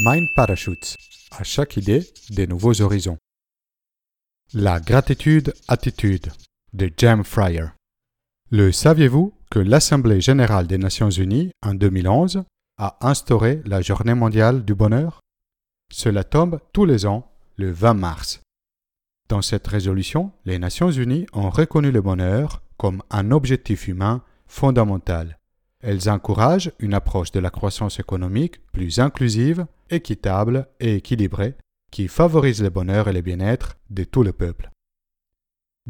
Mind Parachutes. À chaque idée, des nouveaux horizons. La gratitude attitude de Jem Fryer. Le saviez-vous que l'Assemblée générale des Nations unies, en 2011, a instauré la Journée mondiale du bonheur? Cela tombe tous les ans, le 20 mars. Dans cette résolution, les Nations unies ont reconnu le bonheur comme un objectif humain fondamental. Elles encouragent une approche de la croissance économique plus inclusive, équitable et équilibrée, qui favorise le bonheur et le bien-être de tout le peuple.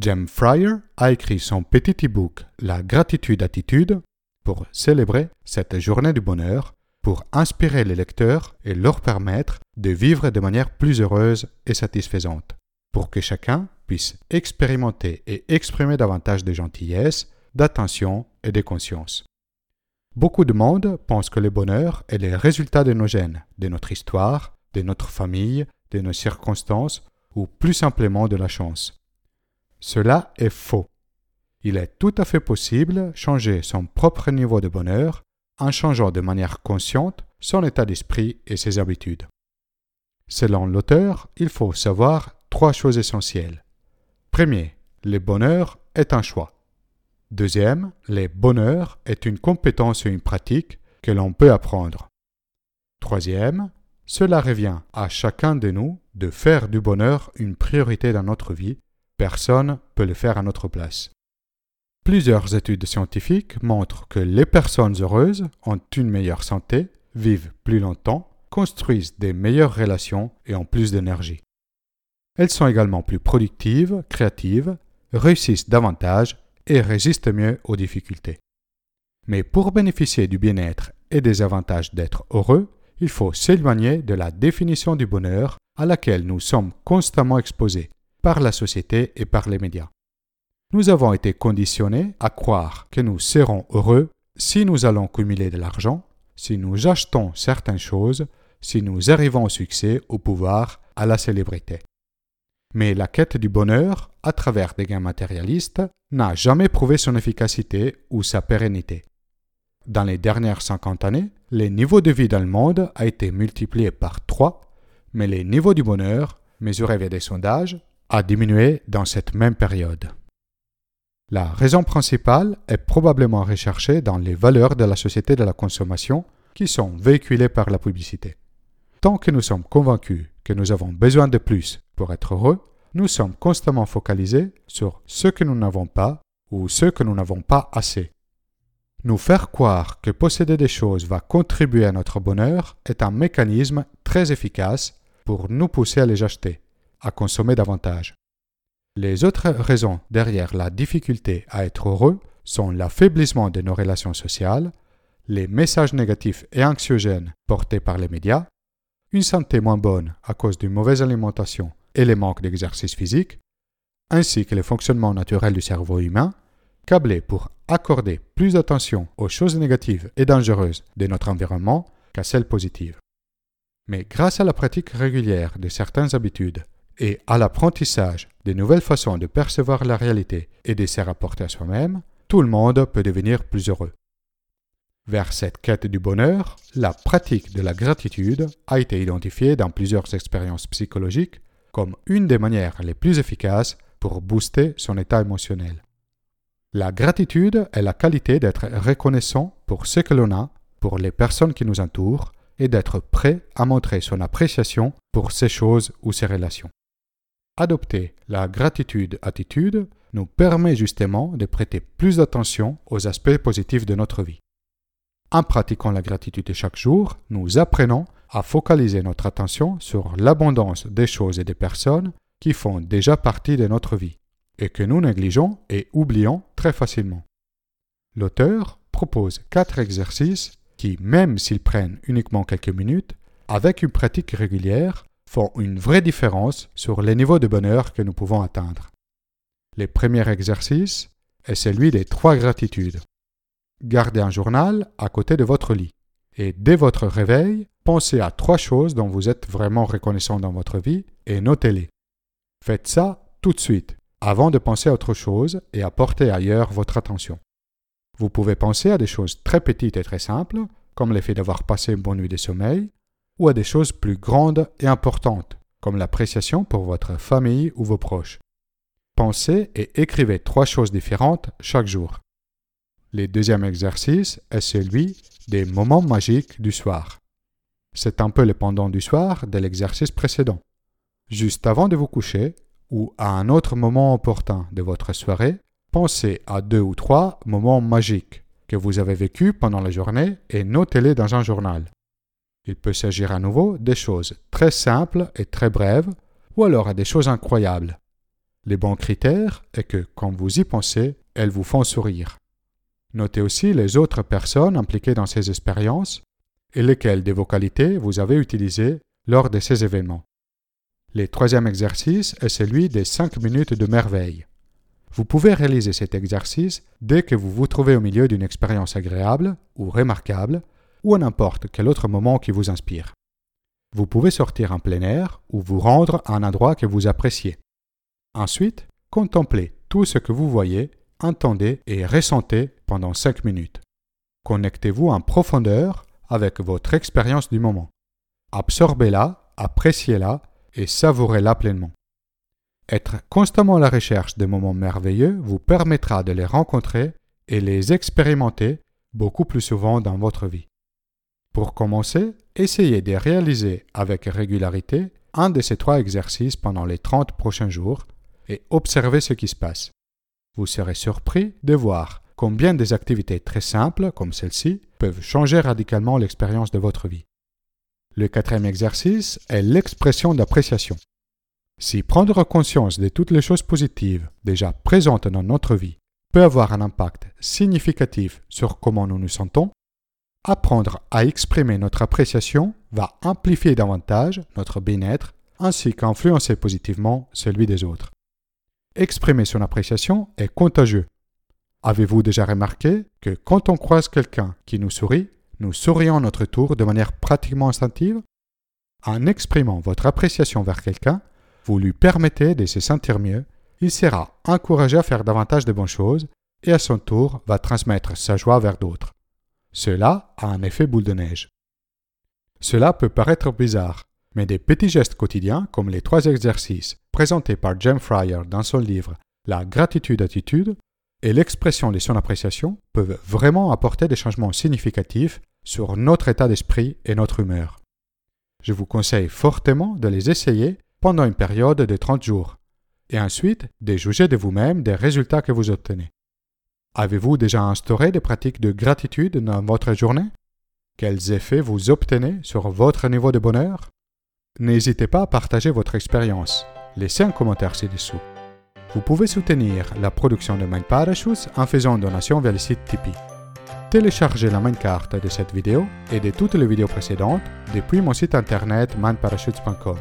Jem Fryer a écrit son petit e-book La gratitude attitude pour célébrer cette journée du bonheur, pour inspirer les lecteurs et leur permettre de vivre de manière plus heureuse et satisfaisante, pour que chacun puisse expérimenter et exprimer davantage de gentillesse, d'attention et de conscience. Beaucoup de monde pense que le bonheur est le résultat de nos gènes, de notre histoire, de notre famille, de nos circonstances ou plus simplement de la chance. Cela est faux. Il est tout à fait possible changer son propre niveau de bonheur en changeant de manière consciente son état d'esprit et ses habitudes. Selon l'auteur, il faut savoir trois choses essentielles. Premier, le bonheur est un choix. Deuxième, le bonheur est une compétence et une pratique que l'on peut apprendre. Troisième, cela revient à chacun de nous de faire du bonheur une priorité dans notre vie. Personne ne peut le faire à notre place. Plusieurs études scientifiques montrent que les personnes heureuses ont une meilleure santé, vivent plus longtemps, construisent des meilleures relations et ont plus d'énergie. Elles sont également plus productives, créatives, réussissent davantage et résistent mieux aux difficultés. Mais pour bénéficier du bien-être et des avantages d'être heureux, il faut s'éloigner de la définition du bonheur à laquelle nous sommes constamment exposés par la société et par les médias. Nous avons été conditionnés à croire que nous serons heureux si nous allons cumuler de l'argent, si nous achetons certaines choses, si nous arrivons au succès, au pouvoir, à la célébrité. Mais la quête du bonheur, à travers des gains matérialistes, n'a jamais prouvé son efficacité ou sa pérennité. Dans les dernières 50 années, les niveaux de vie dans le monde a été multiplié par 3, mais les niveaux du bonheur, mesurés via des sondages, a diminué dans cette même période. La raison principale est probablement recherchée dans les valeurs de la société de la consommation qui sont véhiculées par la publicité. Tant que nous sommes convaincus nous avons besoin de plus pour être heureux, nous sommes constamment focalisés sur ce que nous n'avons pas ou ce que nous n'avons pas assez. Nous faire croire que posséder des choses va contribuer à notre bonheur est un mécanisme très efficace pour nous pousser à les acheter, à consommer davantage. Les autres raisons derrière la difficulté à être heureux sont l'affaiblissement de nos relations sociales, les messages négatifs et anxiogènes portés par les médias, une santé moins bonne à cause d'une mauvaise alimentation et les manques d'exercice physique, ainsi que le fonctionnement naturel du cerveau humain, câblé pour accorder plus d'attention aux choses négatives et dangereuses de notre environnement qu'à celles positives. Mais grâce à la pratique régulière de certaines habitudes et à l'apprentissage de nouvelles façons de percevoir la réalité et de se rapporter à soi-même, tout le monde peut devenir plus heureux. Vers cette quête du bonheur, la pratique de la gratitude a été identifiée dans plusieurs expériences psychologiques comme une des manières les plus efficaces pour booster son état émotionnel. La gratitude est la qualité d'être reconnaissant pour ce que l'on a, pour les personnes qui nous entourent, et d'être prêt à montrer son appréciation pour ces choses ou ces relations. Adopter la gratitude attitude nous permet justement de prêter plus d'attention aux aspects positifs de notre vie. En pratiquant la gratitude chaque jour, nous apprenons à focaliser notre attention sur l'abondance des choses et des personnes qui font déjà partie de notre vie et que nous négligeons et oublions très facilement. L'auteur propose quatre exercices qui, même s'ils prennent uniquement quelques minutes, avec une pratique régulière, font une vraie différence sur les niveaux de bonheur que nous pouvons atteindre. Le premier exercice est celui des trois gratitudes. Gardez un journal à côté de votre lit. Et dès votre réveil, pensez à trois choses dont vous êtes vraiment reconnaissant dans votre vie et notez-les. Faites ça tout de suite, avant de penser à autre chose et à ailleurs votre attention. Vous pouvez penser à des choses très petites et très simples, comme l'effet d'avoir passé une bonne nuit de sommeil, ou à des choses plus grandes et importantes, comme l'appréciation pour votre famille ou vos proches. Pensez et écrivez trois choses différentes chaque jour. Le deuxième exercice est celui des moments magiques du soir. C'est un peu le pendant du soir de l'exercice précédent. Juste avant de vous coucher ou à un autre moment opportun de votre soirée, pensez à deux ou trois moments magiques que vous avez vécus pendant la journée et notez-les dans un journal. Il peut s'agir à nouveau des choses très simples et très brèves, ou alors à des choses incroyables. Les bons critères est que, quand vous y pensez, elles vous font sourire. Notez aussi les autres personnes impliquées dans ces expériences et lesquelles des vocalités vous avez utilisées lors de ces événements. Le troisième exercice est celui des 5 minutes de merveille. Vous pouvez réaliser cet exercice dès que vous vous trouvez au milieu d'une expérience agréable ou remarquable ou à n'importe quel autre moment qui vous inspire. Vous pouvez sortir en plein air ou vous rendre à un endroit que vous appréciez. Ensuite, contemplez tout ce que vous voyez, entendez et ressentez pendant 5 minutes. Connectez-vous en profondeur avec votre expérience du moment. Absorbez-la, appréciez-la et savourez-la pleinement. Être constamment à la recherche de moments merveilleux vous permettra de les rencontrer et les expérimenter beaucoup plus souvent dans votre vie. Pour commencer, essayez de réaliser avec régularité un de ces trois exercices pendant les 30 prochains jours et observez ce qui se passe. Vous serez surpris de voir combien des activités très simples comme celle-ci peuvent changer radicalement l'expérience de votre vie? Le quatrième exercice est l'expression d'appréciation. Si prendre conscience de toutes les choses positives déjà présentes dans notre vie peut avoir un impact significatif sur comment nous nous sentons, apprendre à exprimer notre appréciation va amplifier davantage notre bien-être ainsi qu'influencer positivement celui des autres. Exprimer son appréciation est contagieux. Avez-vous déjà remarqué que quand on croise quelqu'un qui nous sourit, nous sourions à notre tour de manière pratiquement instinctive? En exprimant votre appréciation vers quelqu'un, vous lui permettez de se sentir mieux, il sera encouragé à faire davantage de bonnes choses et à son tour va transmettre sa joie vers d'autres. Cela a un effet boule de neige. Cela peut paraître bizarre, mais des petits gestes quotidiens comme les trois exercices présentés par Jem Fryer dans son livre La gratitude-attitude et l'expression de son appréciation peuvent vraiment apporter des changements significatifs sur notre état d'esprit et notre humeur. Je vous conseille fortement de les essayer pendant une période de 30 jours, et ensuite de juger de vous-même des résultats que vous obtenez. Avez-vous déjà instauré des pratiques de gratitude dans votre journée? Quels effets vous obtenez sur votre niveau de bonheur? N'hésitez pas à partager votre expérience. Laissez un commentaire ci-dessous. Vous pouvez soutenir la production de Mind Parachutes en faisant une donation via le site Tipeee. Téléchargez la carte de cette vidéo et de toutes les vidéos précédentes depuis mon site internet mindparachutes.com.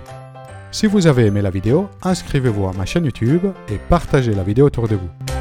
Si vous avez aimé la vidéo, inscrivez-vous à ma chaîne YouTube et partagez la vidéo autour de vous.